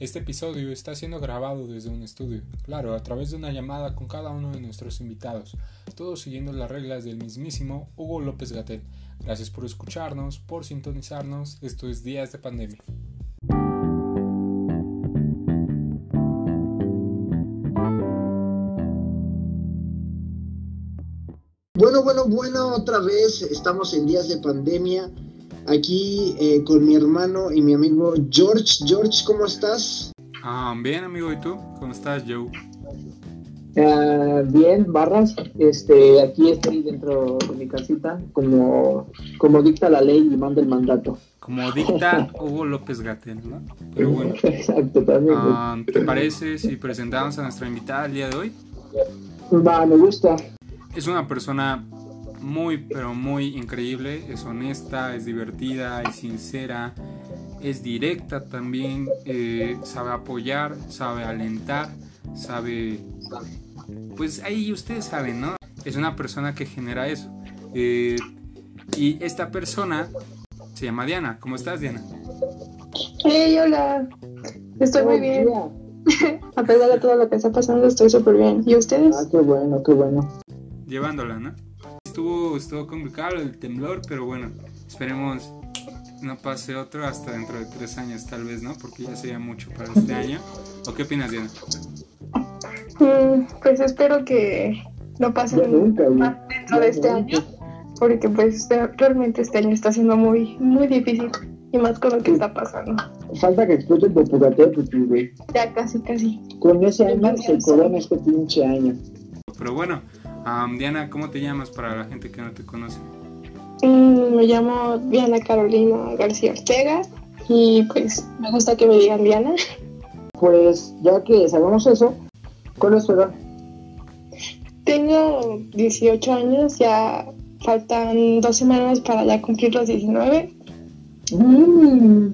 Este episodio está siendo grabado desde un estudio, claro, a través de una llamada con cada uno de nuestros invitados, todos siguiendo las reglas del mismísimo Hugo López Gatel. Gracias por escucharnos, por sintonizarnos, esto es Días de Pandemia. Bueno, bueno, bueno, otra vez estamos en días de pandemia. Aquí eh, con mi hermano y mi amigo George. George, ¿cómo estás? Ah, bien, amigo, ¿y tú? ¿Cómo estás, Joe? Ah, bien, Barras. Este, aquí estoy dentro de mi casita, como, como dicta la ley y manda el mandato. Como dicta Hugo López Gatel, ¿no? Pero bueno, Exacto, también. ah, ¿te parece si presentamos a nuestra invitada el día de hoy? Va, me gusta. Es una persona muy, pero muy increíble. Es honesta, es divertida, es sincera, es directa también. eh, sabe apoyar, sabe alentar, sabe. Pues ahí ustedes saben, ¿no? Es una persona que genera eso. Eh, y esta persona se llama Diana. ¿Cómo estás, Diana? Hey, hola. Estoy muy bien. A pesar de todo lo que está pasando, estoy súper bien. ¿Y ustedes? Ah, qué bueno, qué bueno. Llevándola, ¿no? Estuvo, estuvo complicado el temblor, pero bueno, esperemos no pase otro hasta dentro de tres años, tal vez, ¿no? Porque ya sería mucho para este año. ¿O qué opinas, Diana? Mm, pues espero que no pase dentro de este año, porque pues de- realmente este año está siendo muy, muy difícil. Y más con lo que está pasando. Falta que explote el Popocatépetl, güey. Ya casi, casi. Con ese año se corona este pinche año. Pero bueno, am, Diana, ¿cómo te llamas para la gente que no te conoce? Mm, me llamo Diana Carolina García Ortega y pues me gusta que me digan Diana. Pues ya que sabemos eso, ¿cuál es tu edad? Tengo 18 años, ya faltan dos semanas para ya cumplir los 19. Mm,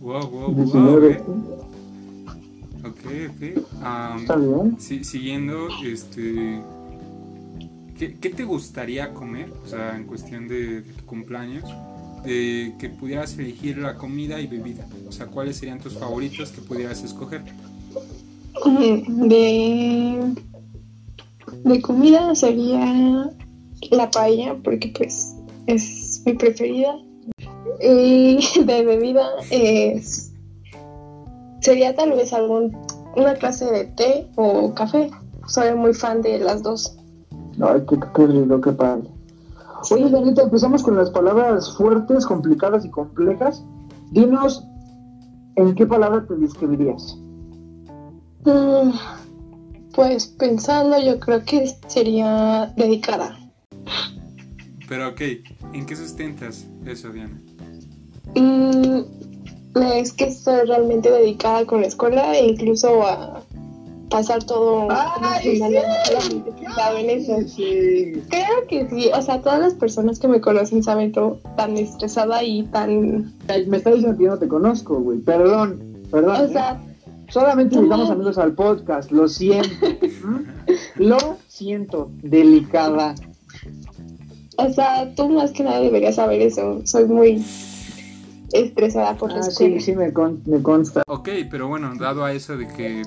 Wow, wow, wow. 19. eh. Ok, ok. Está bien. si- siguiendo, este. ¿Qué, te gustaría comer? O sea, en cuestión de, tu cumpleaños. De que pudieras elegir la comida y bebida. O sea, ¿cuáles serían tus favoritos que pudieras escoger? De, de comida sería la paella, porque pues es mi preferida. Y de bebida es, sería tal vez algún, una clase de té o café. Soy muy fan de las dos. Ay, qué, qué rico, qué padre. Oye, Danita, empezamos con las palabras fuertes, complicadas y complejas. Dinos, ¿en qué palabra te describirías? Mm, Pues pensando, yo creo que sería dedicada. Pero ok, ¿en qué sustentas eso, Diana? Mm, es que estoy realmente dedicada con la escuela e incluso a pasar todo ¡Ay, un año solamente enfocado en eso. Sí. Creo que sí, o sea, todas las personas que me conocen saben todo tan estresada y tan, Me está diciendo que yo no te conozco, güey. Perdón, perdón. o ¿eh? sea, Solamente invitamos amigos al podcast, lo siento. ¿Mm? Lo siento, delicada. o sea, tú más que nada deberías saber eso. Soy muy estresada por la Ah, escuela. sí, sí, me, con- me consta. Ok, pero bueno, dado a eso de que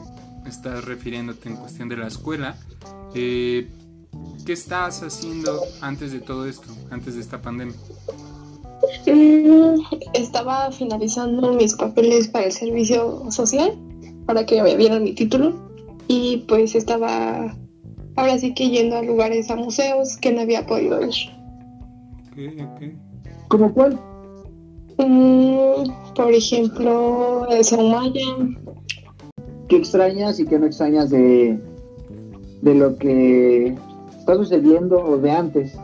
estás refiriéndote en cuestión de la escuela, eh, ¿qué estás haciendo antes de todo esto, antes de esta pandemia? Mm, Estaba finalizando mis papeles para el servicio social, para que me dieran mi título. Y pues estaba ahora sí que yendo a lugares, a museos que no había podido ir. ¿Cómo cuál? Mm, por ejemplo, el Soumaya. ¿Qué extrañas y qué no extrañas de, de lo que está sucediendo o de antes?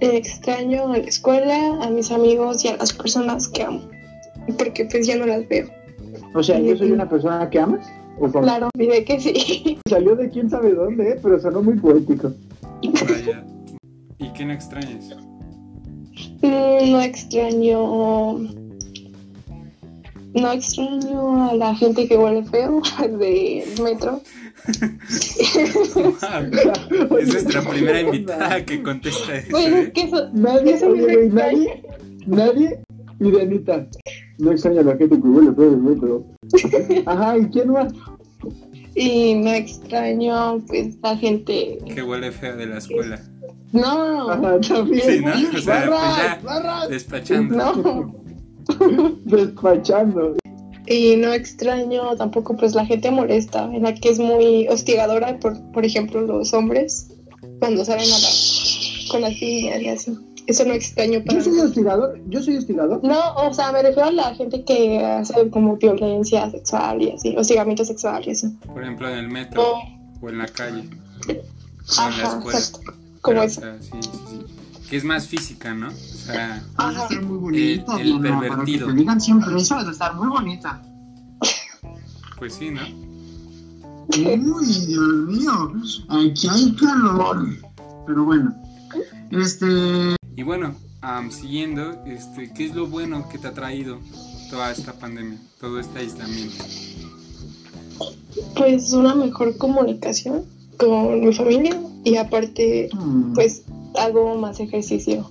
Extraño a la escuela, a mis amigos y a las personas que amo. Porque pues ya no las veo. O sea, ¿yo soy una persona que amas? ¿O cómo? Claro, diré que sí. Salió de quién sabe dónde, ¿eh? pero sonó muy poético. Vaya. ¿Y qué no extrañas? Mm, No extraño. No extraño a la gente que huele feo del metro. Wow, es nuestra primera invitada que contesta eso. Bueno, es que eso. Nadie, Eso oye, nadie, nadie, y de Anita. No extraña a la gente que huele feo, güey, pero Ajá, ¿y quién más? Y no extraño, pues, la gente. Que huele fea de la escuela. No, Ajá, también. Sí, ¿no? O sea, pues barras, ya, barras. despachando. no. Despachando. Y no extraño tampoco, pues, la gente molesta, en la que es muy hostigadora, por, por ejemplo, los hombres, cuando salen a la, con las niñas y así. Eso no extraño para Yo soy hostigador, yo soy hostigador. No, o sea, me refiero a la gente que hace como violencia sexual y así, hostigamiento sexual y así. Por ejemplo, en el metro o en la calle. O en la ajá, escuela. exacto. Como Pero, o eso. sea, sí, sí, sí. Que es más física, ¿no? O sea, estar muy bonita, El- el Diana, para que pervertido. te digan siempre eso, debe estar muy bonita. pues sí, ¿no? Uy, Dios mío, aquí hay calor. Pero bueno, este, Y bueno, am, siguiendo, este, ¿qué es lo bueno que te ha traído toda esta pandemia, todo este aislamiento? Pues una mejor comunicación con mi familia y aparte, mm, pues hago más ejercicio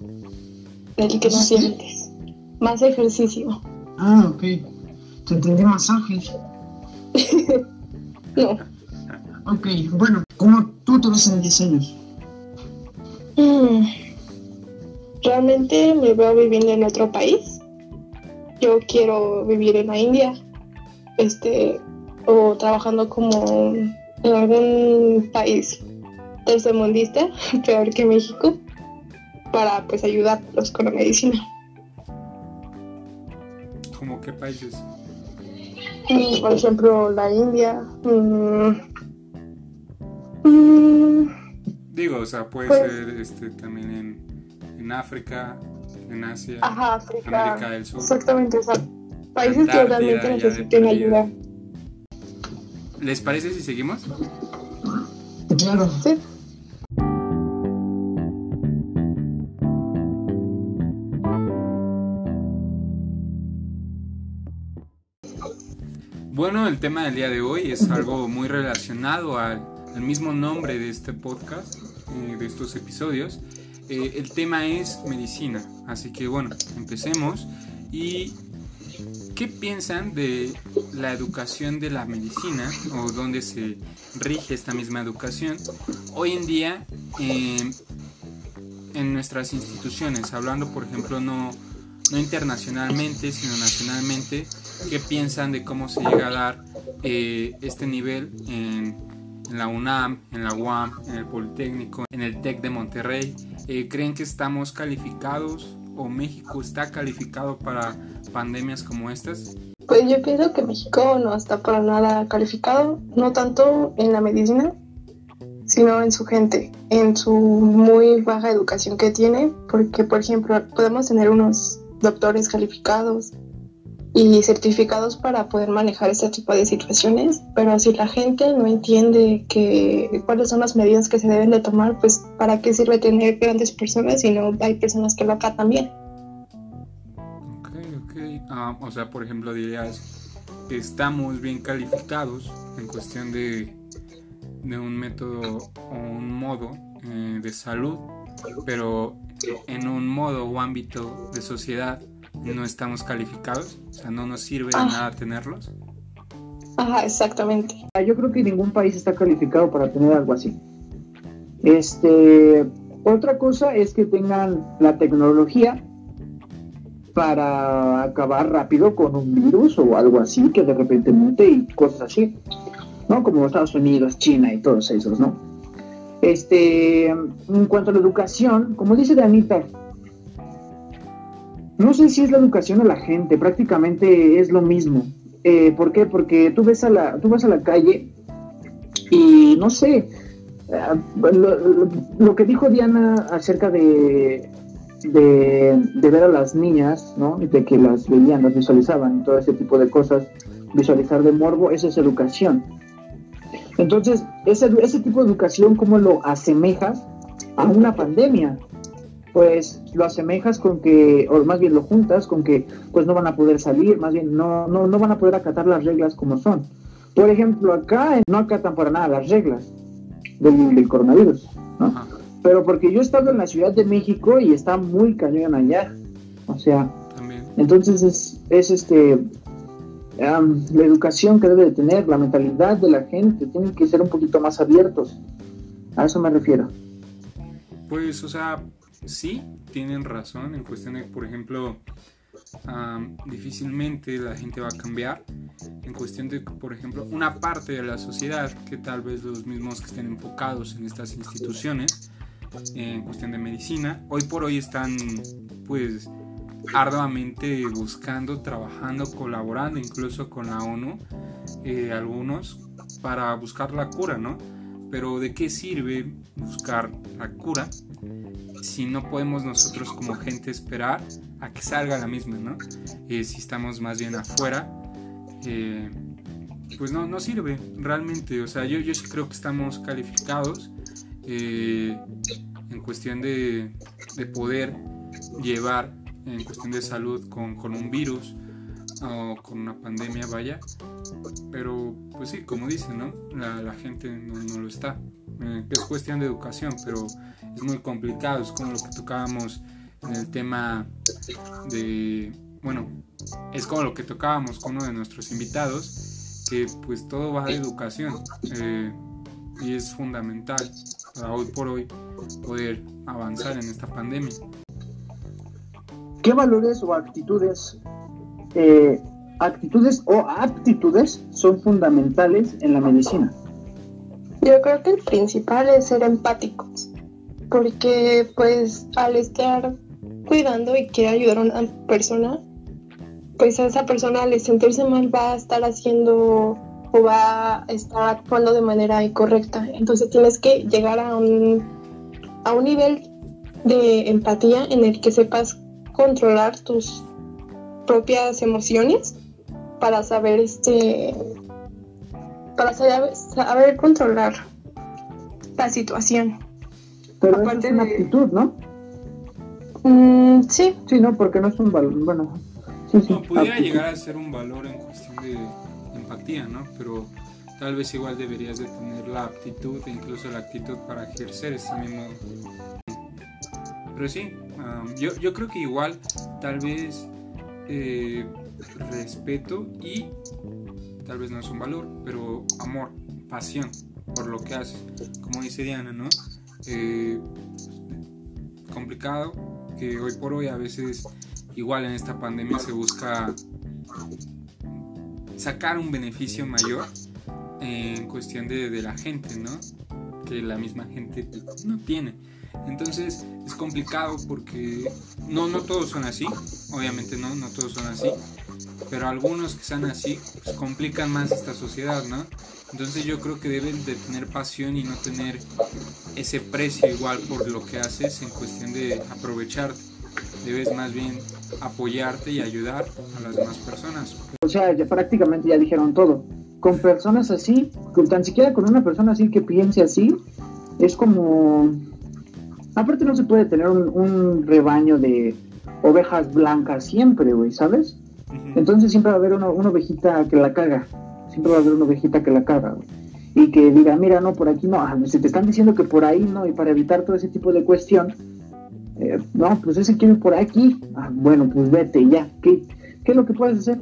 del que no antes. Más ejercicio. ah, ok, te entendí masajes. No. Ok, bueno, ¿cómo tú te ves en 10 años? Mm. Realmente me veo viviendo en otro país. Yo quiero vivir en la India. Este, o trabajando como en algún país tercermundista, peor que México, para pues ayudarlos con la medicina. ¿Cómo qué países? Por ejemplo, la India. mm, mm, Digo, o sea, puede Pues- ser este, también en, en África, en Asia, ajá, África. América del Sur. Exactamente, o sea, países que realmente necesiten ayuda. ¿Les parece si seguimos? Claro, Sí. Bueno, el tema del día de hoy es algo muy relacionado al, mismo nombre de este podcast, eh, de estos episodios. Eh, el tema es medicina, así que bueno, empecemos. ¿Y qué piensan de la educación de la medicina o dónde se rige esta misma educación hoy en día eh, en nuestras instituciones? Hablando, por ejemplo, no, no internacionalmente, sino nacionalmente qué piensan de cómo se llega a dar eh, este nivel en, la UNAM, en la UAM, en el Politécnico, en el TEC de Monterrey. Eh, ¿Creen que estamos calificados o México está calificado para pandemias como estas? Pues yo pienso que México no está para nada calificado, no tanto en la medicina, sino en su gente, en su muy baja educación que tiene, porque por ejemplo podemos tener unos doctores calificados y certificados para poder manejar este tipo de situaciones, pero si la gente no entiende que cuáles son las medidas que se deben de tomar, pues para qué sirve tener grandes personas si no hay personas que lo acatan bien. Ok, ok. Ah, o sea, por ejemplo, dirías estamos bien calificados en cuestión de, de un método o un modo eh, de salud, pero en un modo o ámbito de sociedad no estamos calificados, o sea, no nos sirve de Ah. nada tenerlos. Ajá, exactamente. Yo creo que ningún país está calificado para tener algo así. Este, otra cosa es que tengan la tecnología para acabar rápido con un virus o algo así que de repente mute y cosas así, ¿no? Como Estados Unidos, China y todos esos, ¿no? Este, en cuanto a la educación, como dice Danita, no sé si es la educación o la gente, prácticamente es lo mismo. Eh, ¿Por qué? Porque tú ves a la, tú vas a la calle y no sé, eh, lo, que dijo Diana acerca de, de, ver a las niñas, ¿no? De que las veían, las visualizaban, todo ese tipo de cosas, visualizar de morbo, eso es educación. Entonces, ese, ese tipo de educación, ¿cómo lo asemejas a una pandemia? Pues lo asemejas con que, o más bien lo juntas con que pues no van a poder salir, más bien no, no, no van a poder acatar las reglas como son. Por ejemplo, acá no acatan para nada las reglas del, del coronavirus, ¿no? Pero porque yo he estado en la Ciudad de México y está muy cañón allá. O sea, también. entonces es, es este am, la educación que debe de tener, la mentalidad de la gente, tienen que ser un poquito más abiertos. A eso me refiero. Pues, o sea, sí, tienen razón en cuestión de, por ejemplo, difícilmente la gente va a cambiar. En cuestión de, por ejemplo, una parte de la sociedad, que tal vez los mismos que estén enfocados en estas instituciones, en cuestión de medicina, hoy por hoy están, pues, arduamente buscando, trabajando, colaborando incluso con la ONU, eh, algunos, para buscar la cura, ¿no? Pero ¿de qué sirve buscar la cura si no podemos nosotros como gente esperar a que salga la misma, ¿no? Eh, si estamos más bien afuera, eh, pues no, no sirve realmente. O sea, yo, sí creo que estamos calificados eh, en cuestión de, de poder llevar en cuestión de salud con, un virus o con una pandemia, vaya. Pero, pues sí, como dicen, ¿no? La, gente no, lo está. Eh, es cuestión de educación, pero muy complicado. Es como lo que tocábamos en el tema de. Bueno, es como lo que tocábamos con uno de nuestros invitados, que pues todo va de educación. eh, y es fundamental para hoy por hoy poder avanzar en esta pandemia. ¿Qué valores o actitudes, eh, actitudes o aptitudes son fundamentales en la medicina? Yo creo que el principal es ser empáticos, porque pues al estar cuidando y quiere ayudar a una persona, pues a esa persona al sentirse mal va a estar haciendo o va a estar actuando de manera incorrecta. Entonces tienes que llegar a un, a un nivel de empatía en el que sepas controlar tus propias emociones para saber este para saber, saber controlar la situación. Pero eso Aparte es una de- actitud, ¿no? Mm, sí, Sí, no, porque no es un valor. Bueno, sí, sí. No, pudiera actitud. llegar a ser un valor en cuestión de empatía, ¿no? Pero tal vez igual deberías de tener la aptitud e incluso la actitud para ejercer ese mismo... Pero sí, um, yo, yo creo que igual tal vez eh, respeto y tal vez no es un valor, pero amor, pasión por lo que haces. Como dice Diana, ¿no? Eh, complicado que hoy por hoy a veces igual en esta pandemia se busca sacar un beneficio mayor en cuestión de, de la gente, ¿no? Que la misma gente no tiene. Entonces es complicado porque no, no todos son así, obviamente no, no todos son así, pero algunos que sean así pues, complican más esta sociedad, ¿no? Entonces yo creo que deben de tener pasión y no tener ese precio igual por lo que haces en cuestión de aprovecharte. Debes más bien apoyarte y ayudar a las demás personas. O sea, ya prácticamente ya dijeron todo. Con personas así, con tan siquiera con una persona así que piense así, es como... Aparte no se puede tener un, un rebaño de ovejas blancas siempre, güey, ¿sabes? Entonces siempre va a haber una, una ovejita que la caga. Siempre va a haber una ovejita que la caga, güey. Y que diga, mira, no, por aquí no. Ah, se te están diciendo que por ahí no. Y para evitar todo ese tipo de cuestión, eh, no, pues ese quiere ir por aquí. Ah, bueno, pues vete ya. ¿Qué, ¿Qué es lo que puedes hacer?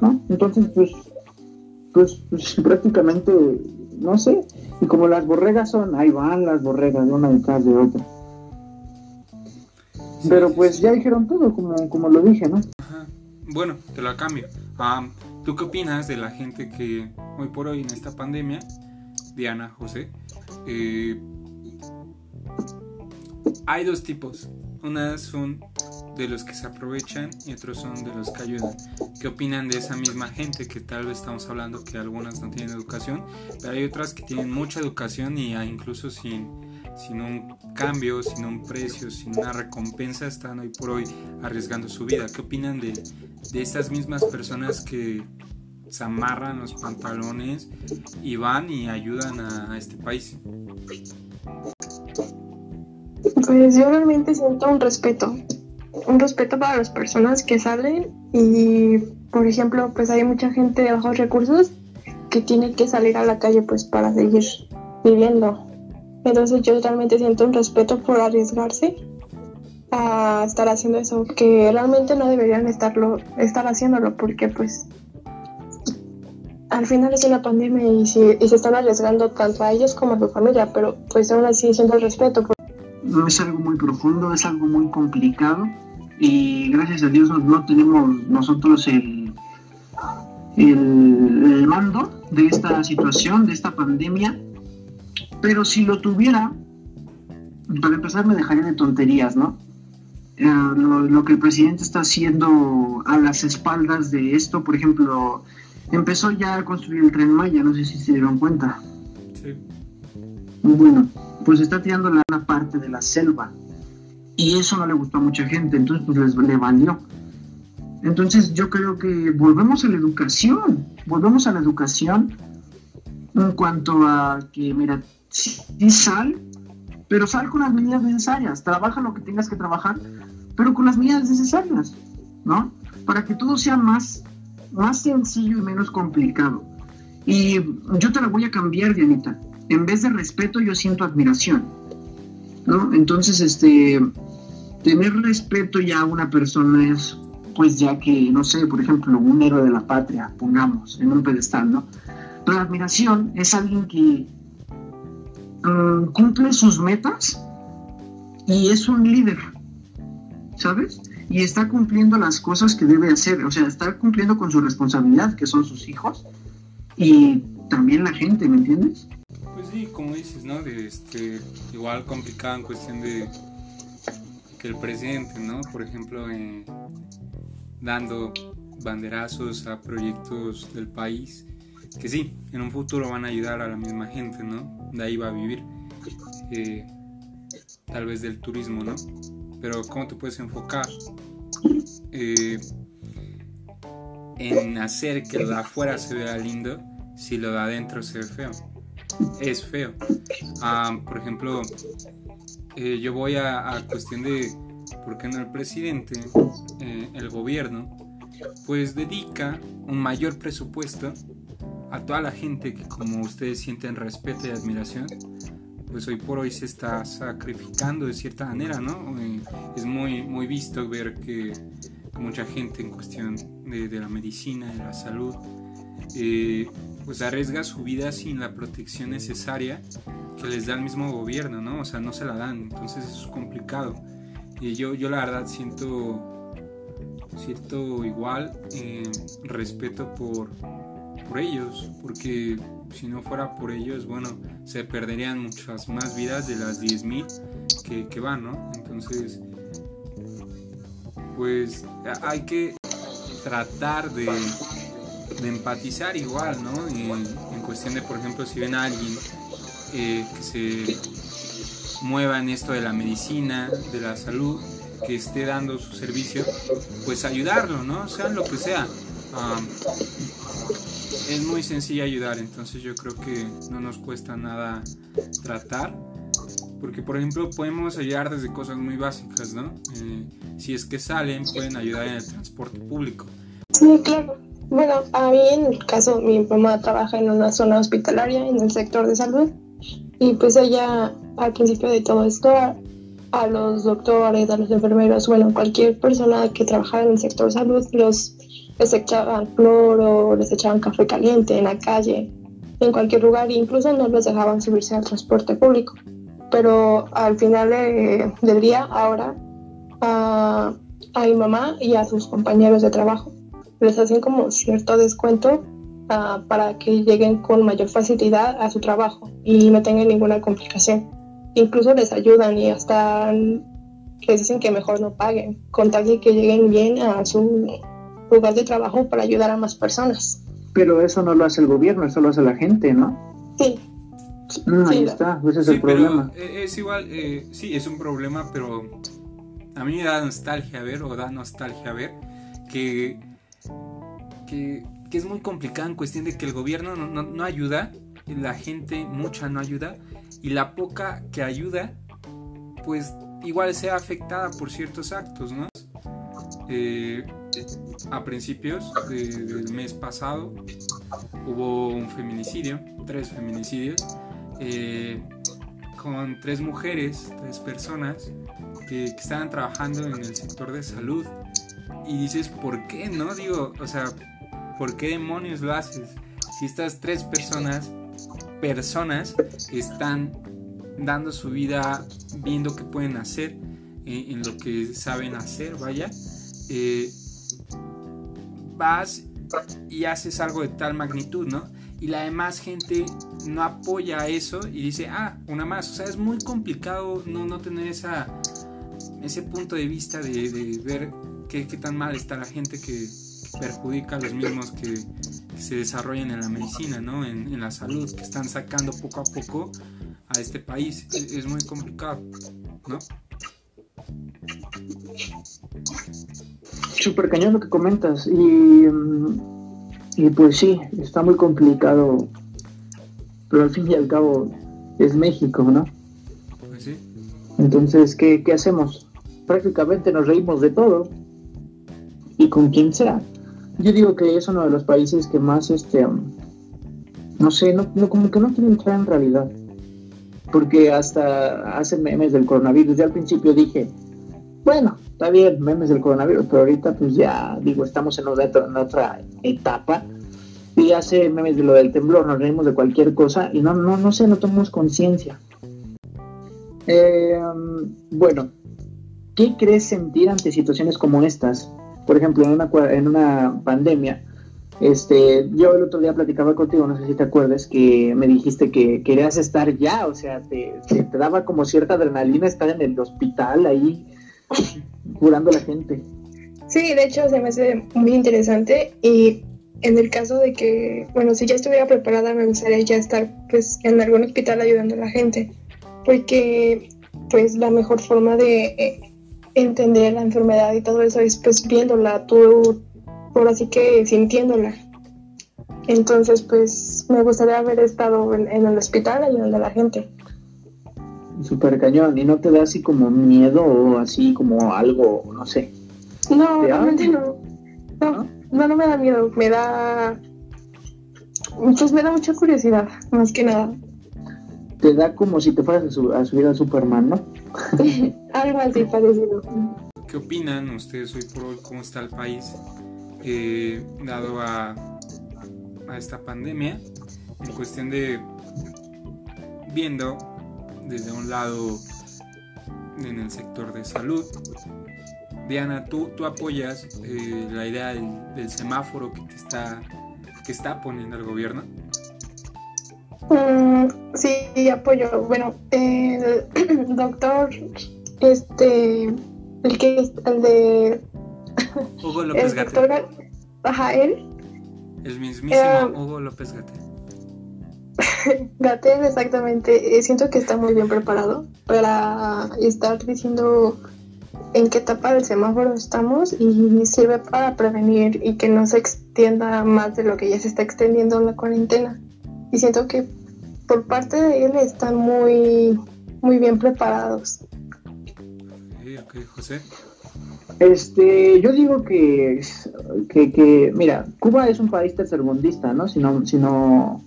¿no? Entonces, pues, pues, pues, prácticamente, no sé, y como las borregas son, ahí van las borregas, una detrás de otra. Sí, Pero sí, pues sí. ya dijeron todo, como, como lo dije, ¿no? Ajá. Bueno, te la cambio. Ah, ¿Tú qué opinas de la gente que hoy por hoy en esta pandemia, Diana, José, eh, hay dos tipos. Unas son de los que se aprovechan y otros son de los que ayudan. ¿Qué opinan de esa misma gente que tal vez estamos hablando que algunas no tienen educación, pero hay otras que tienen mucha educación y ah, incluso sin, sin un cambio, sin un precio, sin una recompensa están hoy por hoy arriesgando su vida? ¿Qué opinan de, de estas mismas personas que se amarran los pantalones y van y ayudan a, a este país? Pues yo realmente siento un respeto, un respeto para las personas que salen y, por ejemplo, pues hay mucha gente de bajos recursos que tiene que salir a la calle pues para seguir viviendo. Entonces yo realmente siento un respeto por arriesgarse a estar haciendo eso, que realmente no deberían estarlo, estar haciéndolo porque pues al final es una pandemia y, si, se están arriesgando tanto a ellos como a su familia, pero pues aún así siendo el respeto. No es algo muy profundo, es algo muy complicado y gracias a Dios no, no tenemos nosotros el, el, el mando de esta situación, de esta pandemia, pero si lo tuviera, para empezar me dejaría de tonterías, ¿no? Eh, lo, lo, que el presidente está haciendo a las espaldas de esto, por ejemplo, empezó ya a construir el tren Maya, no sé si se dieron cuenta. Sí. Bueno, pues está tirando la parte de la selva y eso no le gustó a mucha gente, entonces pues les, le valió. Entonces yo creo que volvemos a la educación, volvemos a la educación en cuanto a que, mira, sí sal, pero sal con las medidas necesarias, trabaja lo que tengas que trabajar, pero con las medidas necesarias, ¿no? Para que todo sea más, más sencillo y menos complicado. Y yo te la voy a cambiar, Dianita. En vez de respeto, yo siento admiración, ¿no? Entonces, este, tener respeto ya a una persona es, pues ya que, no sé, por ejemplo, un héroe de la patria, pongamos, en un pedestal, ¿no? Pero admiración es alguien que um, cumple sus metas y es un líder, ¿sabes? Y está cumpliendo las cosas que debe hacer, o sea, está cumpliendo con su responsabilidad, que son sus hijos, y también la gente, ¿me entiendes? Sí, como dices, ¿no? De este, igual complicado en cuestión de que el presidente, ¿no? Por ejemplo, eh, dando banderazos a proyectos del país que sí, en un futuro van a ayudar a la misma gente, ¿no? De ahí va a vivir, eh, tal vez del turismo, ¿no? Pero ¿cómo te puedes enfocar eh, en hacer que lo de afuera se vea lindo si lo de adentro se ve feo? Es feo. Ah, por ejemplo, eh, yo voy a, a, cuestión de por qué no el presidente, eh, el gobierno, pues dedica un mayor presupuesto a toda la gente que como ustedes sienten respeto y admiración, pues hoy por hoy se está sacrificando de cierta manera, ¿no? Eh, es muy, muy visto ver que mucha gente en cuestión de, de la medicina, de la salud, eh, pues arriesga su vida sin la protección necesaria que les da el mismo gobierno, ¿no? O sea, no se la dan, entonces es complicado. Y yo, yo la verdad siento, siento igual eh, respeto por, por ellos, porque si no fuera por ellos, bueno, se perderían muchas más vidas de las 10.000 que, que van, ¿no? Entonces, pues hay que tratar de, de empatizar igual, ¿no? En, cuestión de, por ejemplo, si ven a alguien eh, que se mueva en esto de la medicina, de la salud, que esté dando su servicio, pues ayudarlo, ¿no? Sea lo que sea. Um, es muy sencillo ayudar, entonces yo creo que no nos cuesta nada tratar. Porque, por ejemplo, podemos ayudar desde cosas muy básicas, ¿no? Eh, si es que salen, pueden ayudar en el transporte público. Sí, claro. Bueno, a mí en el caso, mi mamá trabaja en una zona hospitalaria, en el sector de salud, y pues ella, al principio de todo esto, a, los doctores, a los enfermeros, bueno, cualquier persona que trabajara en el sector de salud, los les echaban cloro, les echaban café caliente en la calle, en cualquier lugar, incluso no les dejaban subirse al transporte público. Pero al final de, del día, ahora, a, a, mi mamá y a sus compañeros de trabajo les hacen como cierto descuento uh, para que lleguen con mayor facilidad a su trabajo y no tengan ninguna complicación. Incluso les ayudan y hasta les dicen que mejor no paguen, con tal de que lleguen bien a su lugar de trabajo para ayudar a más personas. Pero eso no lo hace el gobierno, eso lo hace la gente, ¿no? Sí. Mm, ahí está, ese es sí, el problema. Es igual, eh, sí, es un problema, pero a mí me da nostalgia ver, o da nostalgia ver, que, que, es muy complicado en cuestión de que el gobierno no, ayuda, la gente mucha no ayuda, y la poca que ayuda, pues igual sea afectada por ciertos actos, ¿no? Eh, a principios de, del mes pasado hubo un feminicidio, tres feminicidios, eh, con tres mujeres, tres personas que, que, estaban trabajando en el sector de salud. Y dices, ¿por qué no? Digo, o sea, ¿por qué demonios lo haces? si estas tres personas, personas, están dando su vida, viendo qué pueden hacer, eh, en lo que saben hacer, vaya, eh, vas y haces algo de tal magnitud, ¿no? Y la demás gente no apoya eso y dice, ah, una más. O sea, es muy complicado no, no tener esa, ese punto de vista de, ver qué, tan mal está la gente que, perjudica a los mismos que, se desarrollan en la medicina, ¿no? En, en, la salud, que están sacando poco a poco a este país. Es, es muy complicado, ¿no? Súper cañón lo que comentas. Y, mm, y pues sí, está muy complicado. Pero al fin y al cabo es México, ¿no? Pues sí. Entonces, ¿qué, qué hacemos? Prácticamente nos reímos de todo. Y con quien sea. Yo digo que es uno de los países que más, este, no sé, no, no como que no quiere entrar en realidad. Porque hasta hace memes del coronavirus. Yo al principio dije, bueno, está bien, memes del coronavirus, pero ahorita pues ya, digo, estamos en en otra etapa. Y hace memes de lo del temblor, nos reímos de cualquier cosa y no, no, no sé, no tomamos conciencia. Eh, bueno, ¿qué crees sentir ante situaciones como estas? Por ejemplo, en una, en una pandemia, este, yo el otro día platicaba contigo, no sé si te acuerdas, que me dijiste que querías estar ya, o sea, te, te, daba como cierta adrenalina estar en el hospital ahí curando a la gente. Sí, de hecho se me hace muy interesante y en el caso de que, bueno, si ya estuviera preparada me gustaría ya estar pues en algún hospital ayudando a la gente, porque pues la mejor forma de eh, entender la enfermedad y todo eso es pues viéndola, tú por así que sintiéndola. Entonces pues me gustaría haber estado en, en el hospital ayudando a la gente súper cañón y no te da así como miedo o así como algo, no sé. No, realmente no. No, no, no me da miedo, me da... Pues me da mucha curiosidad, más que nada. Te da como si te fueras a, su, a subir a Superman, ¿no? Algo así parecido. ¿Qué opinan ustedes hoy por hoy? ¿Cómo está el país? Eh, dado a, a esta pandemia, en cuestión de viendo desde un lado en el sector de salud. Diana, ¿tú, tú apoyas eh, la idea del, del, semáforo que, te está, que está poniendo el gobierno? Mm, sí, apoyo. Bueno, el doctor, este, el que es el de... Hugo López Ajá, él. El mismísimo eh, Hugo López Gatel. Gatel, exactamente. Eh, siento que está muy bien preparado para estar diciendo en qué etapa del semáforo estamos y sirve para prevenir y que no se extienda más de lo que ya se está extendiendo la cuarentena. Y siento que por parte de él están muy, muy bien preparados. Okay, José. Este, yo digo que, que, que, mira, Cuba es un país tercermundista, ¿no? Si no, si no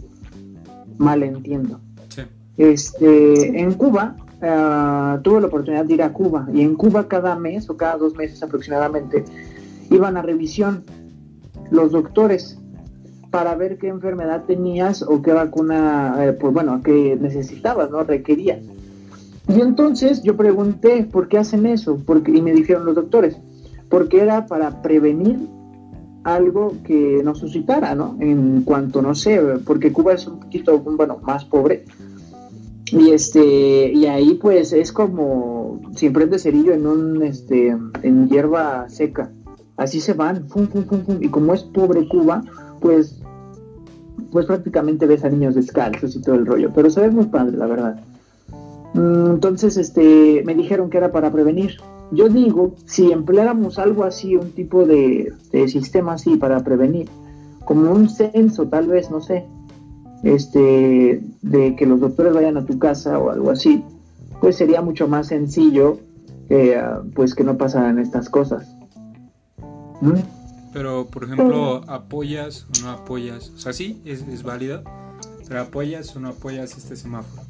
mal entiendo. Sí. Este, en Cuba, uh, tuve la oportunidad de ir a Cuba y en Cuba cada mes o cada dos meses aproximadamente iban a revisión los doctores para ver qué enfermedad tenías o qué vacuna, eh, pues bueno, que necesitabas, ¿no? Requerías. Y entonces yo pregunté, ¿por qué hacen eso? Porque, y me dijeron los doctores, porque era para prevenir algo que nos suscitara, ¿no? En cuanto, no sé, porque Cuba es un poquito, bueno, más pobre. Y este, y ahí pues es como si de cerillo en un, este, en hierba seca. Así se van, fum, fum, fum, fum. Y como es pobre Cuba, pues, pues prácticamente ves a niños descalzos y todo el rollo. Pero se ve muy padre, la verdad. Mm, entonces, este, me dijeron que era para prevenir. Yo digo, si empleáramos algo así, un tipo de, de, sistema así para prevenir, como un censo tal vez, no sé, este, de que los doctores vayan a tu casa o algo así, pues sería mucho más sencillo uh, pues que no pasaran estas cosas. ¿Mm? Pero, por ejemplo, ¿apoyas o no apoyas? O sea, sí, es, es válido, pero ¿apoyas o no apoyas este semáforo?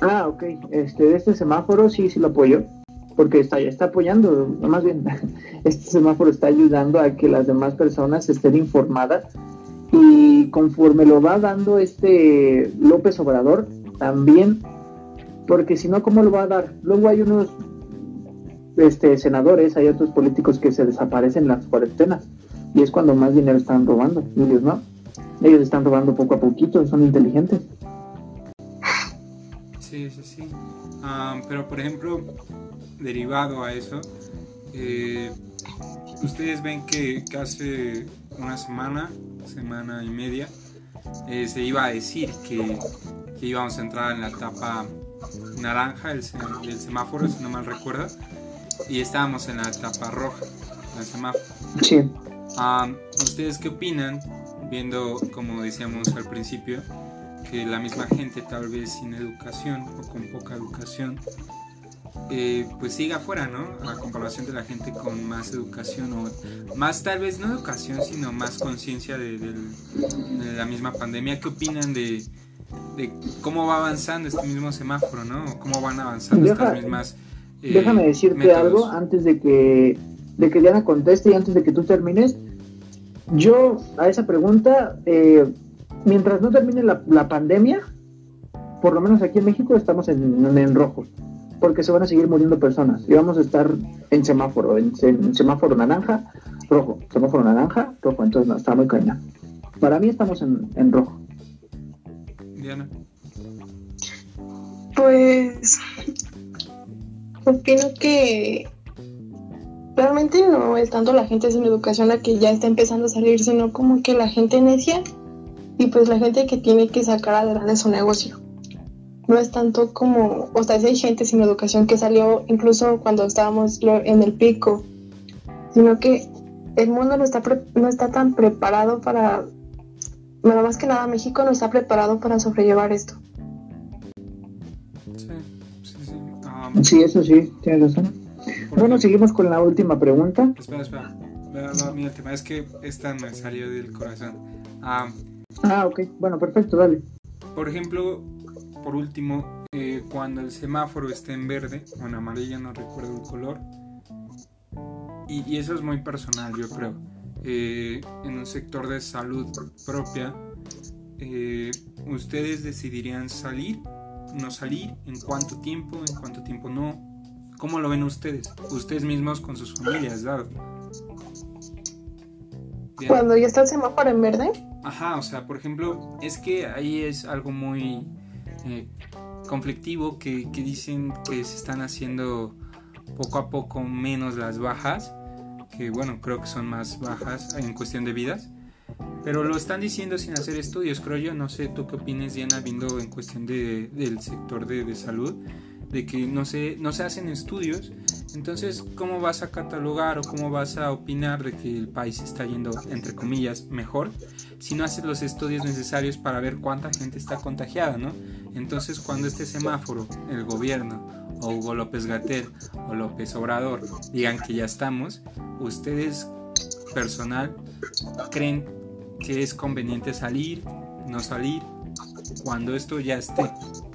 Ah, ok. Este, este semáforo sí, sí lo apoyo porque está, está apoyando, más bien, este semáforo está ayudando a que las demás personas estén informadas Y conforme lo va dando este López Obrador, también, porque si no, ¿cómo lo va a dar? Luego hay unos este, senadores, hay otros políticos que se desaparecen en las cuarentenas y es cuando más dinero están robando. Ellos no, ellos están robando poco a poquito, son inteligentes. Sí, sí, sí. Ah, pero por ejemplo, derivado a eso, eh, ustedes ven que, hace una semana, semana y media, eh, se iba a decir que, íbamos a entrar en la etapa naranja del semáforo, si no mal recuerdo, y estábamos en la etapa roja del semáforo. Sí. Ah, ¿Ustedes qué opinan, viendo, como decíamos al principio, que la misma gente tal vez sin educación o con poca educación, eh, pues siga afuera, ¿no? A comparación de la gente con más educación o más tal vez no educación, sino más conciencia de, del- de la misma pandemia. ¿Qué opinan de, de cómo va avanzando este mismo semáforo, ¿no? ¿Cómo van avanzando estas mismas... eh, Déjame decirte métodos? algo antes de que, de que Diana conteste y antes de que tú termines. Yo a esa pregunta, eh, mientras no termine la, la pandemia, por lo menos aquí en México estamos en, en- en rojo, porque se van a seguir muriendo personas y vamos a estar en semáforo, en, en semáforo naranja, rojo, semáforo naranja, rojo, entonces no, está muy caña. Para mí estamos en, en rojo. Diana. Pues opino que realmente no es tanto la gente sin educación la que ya está empezando a salir, sino como que la gente necia y pues la gente que tiene que sacar adelante su negocio. No es tanto como, o sea, si hay gente sin educación que salió incluso cuando estábamos en el pico, sino que el mundo no está, pre- no está tan preparado para, bueno, más que nada México no está preparado para sobrellevar esto. Sí, eso sí, tienes razón. Bueno, seguimos con la última pregunta. Espera, espera. Es que esta me salió del corazón. Ah, Ah, ok, bueno, perfecto, dale. por ejemplo, por último, eh, cuando el semáforo esté en verde o en amarillo, no recuerdo el color. Y, y eso es muy personal, yo creo. Eh, en un sector de salud propia, eh, ¿ustedes decidirían salir? ¿No salir? ¿En cuánto tiempo? ¿En cuánto tiempo no? ¿Cómo lo ven ustedes? Ustedes mismos con sus familias. Bien. Cuando ya está el semáforo en verde, Ajá, o sea, por ejemplo, es que ahí es algo muy eh, conflictivo que, que dicen que se están haciendo poco a poco menos las bajas, que bueno, creo que son más bajas en cuestión de vidas, pero lo están diciendo sin hacer estudios, creo yo, no sé, tú qué opinas, Diana, viendo en cuestión de, del sector de, de salud, de que no se, no se hacen estudios, entonces, ¿cómo vas a catalogar o cómo vas a opinar de que el país está yendo, entre comillas, mejor? si no haces los estudios necesarios para ver cuánta gente está contagiada, ¿no? Entonces, cuando este semáforo, el gobierno, o Hugo López Gatel, o López Obrador, digan que ya estamos, ustedes, personal, creen que es conveniente salir, no salir, cuando esto ya esté.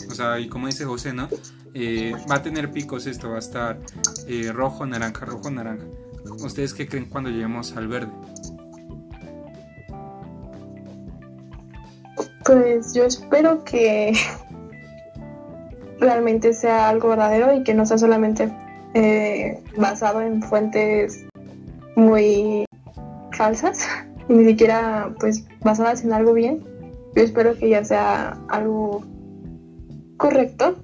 O sea, y como dice José, ¿no? Eh, va a tener picos esto, va a estar eh, rojo, naranja, rojo, naranja. ¿Ustedes qué creen cuando lleguemos al verde? pues yo espero que realmente sea algo verdadero y que no sea solamente eh, basado en fuentes muy falsas y ni siquiera pues basadas en algo bien. Yo espero que ya sea algo correcto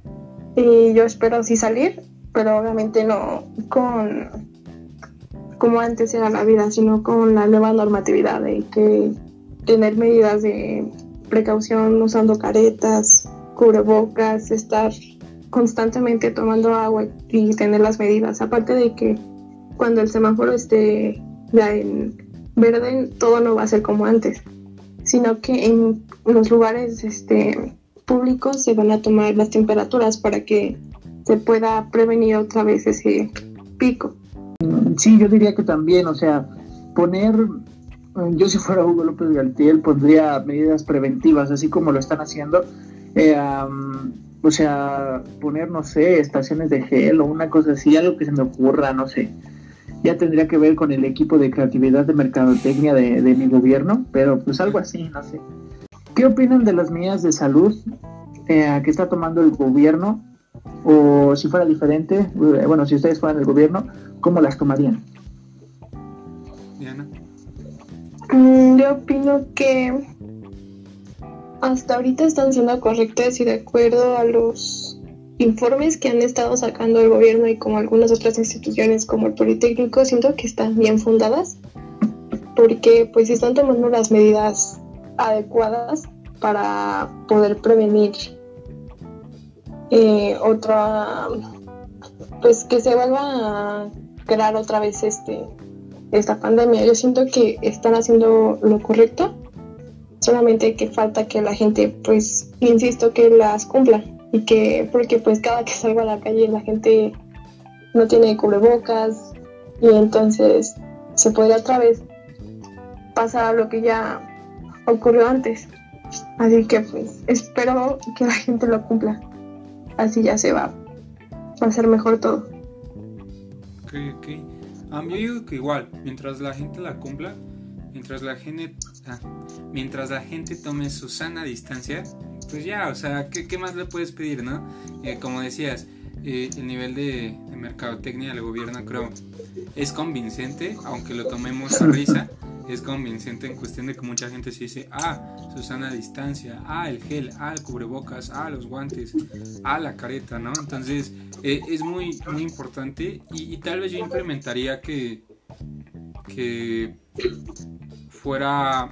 y yo espero sí salir, pero obviamente no con como antes era la vida, sino con la nueva normatividad de que tener medidas de precaución usando caretas, cubrebocas, estar constantemente tomando agua y tener las medidas. Aparte de que cuando el semáforo esté ya en verde, todo no va a ser como antes, sino que en los lugares este, públicos se van a tomar las temperaturas para que se pueda prevenir otra vez ese pico. Sí, yo diría que también, o sea, poner, yo si fuera Hugo López Galtiel pondría medidas preventivas, así como lo están haciendo, eh, o sea, poner, no sé, estaciones de gel o una cosa así, algo que se me ocurra, no sé. Ya tendría que ver con el equipo de creatividad de mercadotecnia de, de mi gobierno, pero pues algo así, no sé. ¿Qué opinan de las medidas de salud eh, que está tomando el gobierno? O si fuera diferente, eh, bueno, si ustedes fueran el gobierno, ¿cómo las tomarían? Diana. Mm, Yo opino que hasta ahorita están siendo correctas y de acuerdo a los informes que han estado sacando el gobierno y como algunas otras instituciones como el Politécnico, siento que están bien fundadas porque pues están tomando las medidas adecuadas para poder prevenir eh, otra pues que se vuelva a crear otra vez este esta pandemia. Yo siento que están haciendo lo correcto, solamente que falta que la gente, pues, insisto, que las cumpla y que, porque pues cada que salgo a la calle la gente no tiene cubrebocas y entonces se podría otra vez pasar lo que ya ocurrió antes. Así que pues espero que la gente lo cumpla. Así ya se va, va a ser mejor todo. Ok, ok. Um, yo digo que igual, mientras la gente la cumpla, mientras la gente, ah, mientras la gente tome su sana distancia, pues ya, o sea, ¿qué, más le puedes pedir, no? Eh, como decías, eh, el nivel de, de mercadotecnia del gobierno creo es convincente, aunque lo tomemos a risa, es convincente en cuestión de que mucha gente se dice, ah, su sana distancia, ah, el gel, ah, el cubrebocas, ah, los guantes, ah, la careta, ¿no? Entonces, eh, es muy, muy importante y, y tal vez yo implementaría que, que fuera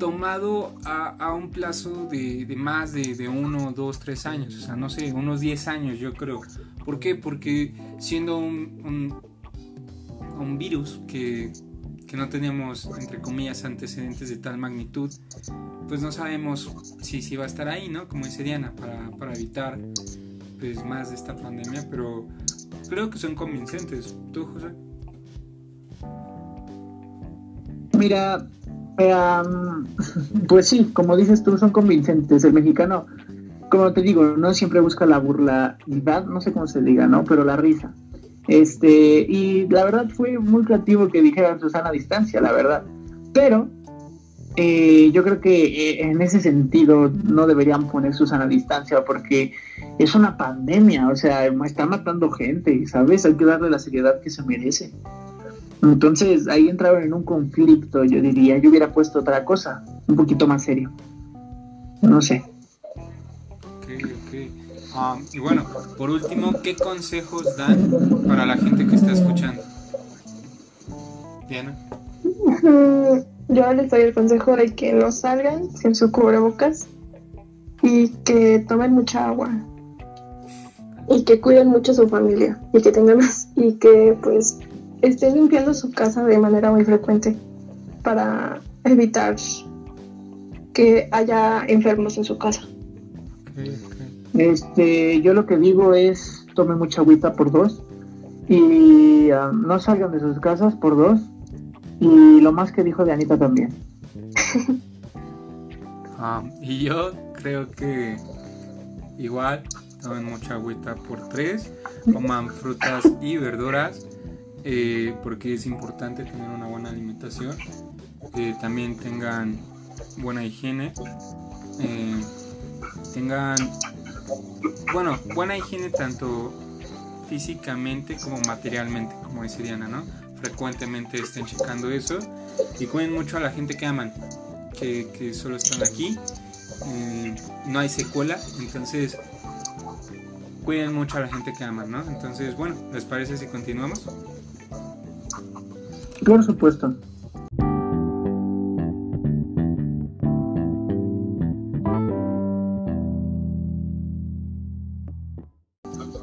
tomado a, un plazo de, de más de, uno, dos, tres años, o sea, no sé, unos 10 años yo creo. ¿Por qué? Porque siendo un, un, un virus que, que no teníamos, entre comillas, antecedentes de tal magnitud, pues no sabemos si, si va a estar ahí, ¿no? Como dice Diana, para, para evitar pues, más de esta pandemia, pero creo que son convincentes. ¿Tú, José? Mira, pues sí, como dices tú, son convincentes. El mexicano, como te digo, no siempre busca la burlalidad, no sé cómo se diga, ¿no? Pero la risa. Este, y la verdad fue muy creativo que dijeran Susana a distancia, la verdad. Pero eh, yo creo que eh, en ese sentido no deberían poner Susana a distancia porque es una pandemia, o sea, está matando gente, ¿sabes? Hay que darle la seriedad que se merece. Entonces ahí entraron en un conflicto, yo diría. Yo hubiera puesto otra cosa, un poquito más serio. No sé. Ok, ok. Um, y bueno, por último, ¿qué consejos dan para la gente que está escuchando? Diana. Yo les doy el consejo de que no salgan sin su cubrebocas y que tomen mucha agua y que cuiden mucho a su familia y que tengan y que pues estén limpiando su casa de manera muy frecuente para evitar que haya enfermos en su casa. Este, yo lo que digo es tomen mucha agüita por dos y ah, no salgan de sus casas por dos y lo más que dijo de Anita también. Ah, y yo creo que igual tomen mucha agüita por tres, coman frutas y verduras, eh, porque es importante tener una buena alimentación. También tengan buena higiene, eh, tengan, bueno, buena higiene tanto físicamente como materialmente, como dice Diana, ¿no? Frecuentemente estén checando eso y cuiden mucho a la gente que aman, que, que solo están aquí, eh, no hay secuela, entonces cuiden mucho a la gente que aman, ¿no? Entonces, bueno, ¿les parece si continuamos? Por supuesto.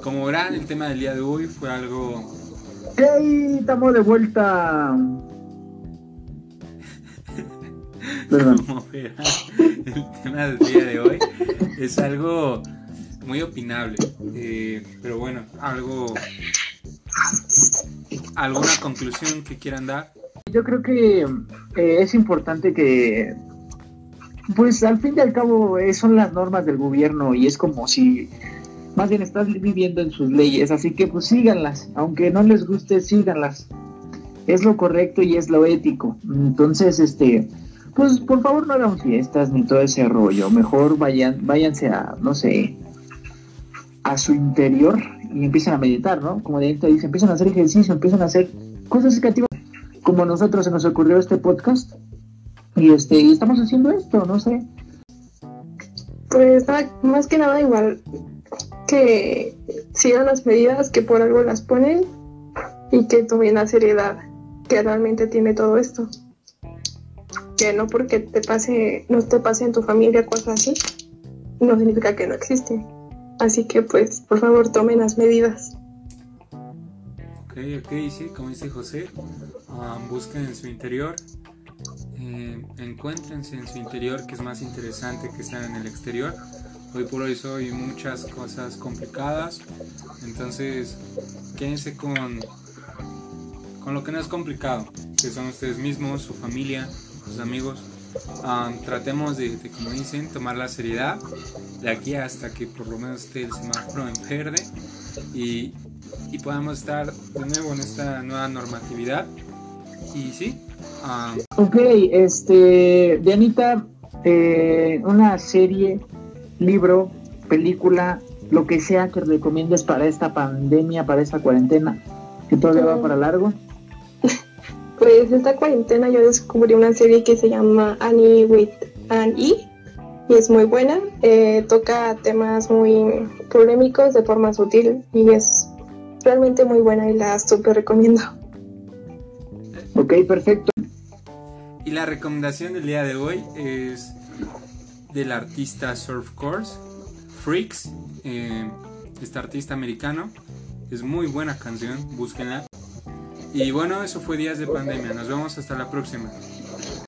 Como verán, el tema del día de hoy fue algo ¡Hey! Estamos de vuelta. Perdón. como verán, el tema del día de hoy es algo muy opinable. eh, pero bueno, algo. ¿Alguna conclusión que quieran dar? Yo creo que eh, es importante que, pues al fin y al cabo, eh, son las normas del gobierno y es como si más bien estás viviendo en sus leyes, así que pues síganlas, aunque no les guste, síganlas. Es lo correcto y es lo ético. Entonces, este, pues por favor no hagan fiestas ni todo ese rollo. Mejor vayan, váyanse a, no sé, a su interior y empiecen a meditar, ¿no? Como de dice, empiezan a hacer ejercicio, empiezan a hacer cosas creativas, como nosotros se nos ocurrió este podcast. Y este, y estamos haciendo esto, no sé. Pues más que nada igual que sigan las medidas que por algo las ponen y que tomen la seriedad que realmente tiene todo esto. Que no porque te pase, no te pase en tu familia cosas así, no significa que no existe. Así que pues por favor tomen las medidas. Ok, ok, sí, como dice José, um, busquen en su interior, eh, encuéntrense en su interior que es más interesante que estar en el exterior. Hoy por hoy soy muchas cosas complicadas, entonces quédense con, con lo que no es complicado, que son ustedes mismos, su familia, sus amigos. Um, tratemos de, de, como dicen, tomar la seriedad de aquí hasta que por lo menos esté el semáforo en verde y, y podamos estar de nuevo en esta nueva normatividad. Y sí. Um, ok, este, Dianita, eh, una serie, libro, película, lo que sea que recomiendes para esta pandemia, para esta cuarentena, que todavía va para largo. Pues esta cuarentena yo descubrí una serie que se llama Annie with Annie y es muy buena. Eh, toca temas muy polémicos de forma sutil y es realmente muy buena y la súper recomiendo. Ok, perfecto. Y la recomendación del día de hoy es del artista Surf Course, Freaks, eh, este artista americano. Es muy buena canción, búsquenla. Y bueno, eso fue Días de Pandemia. Nos vemos hasta la próxima.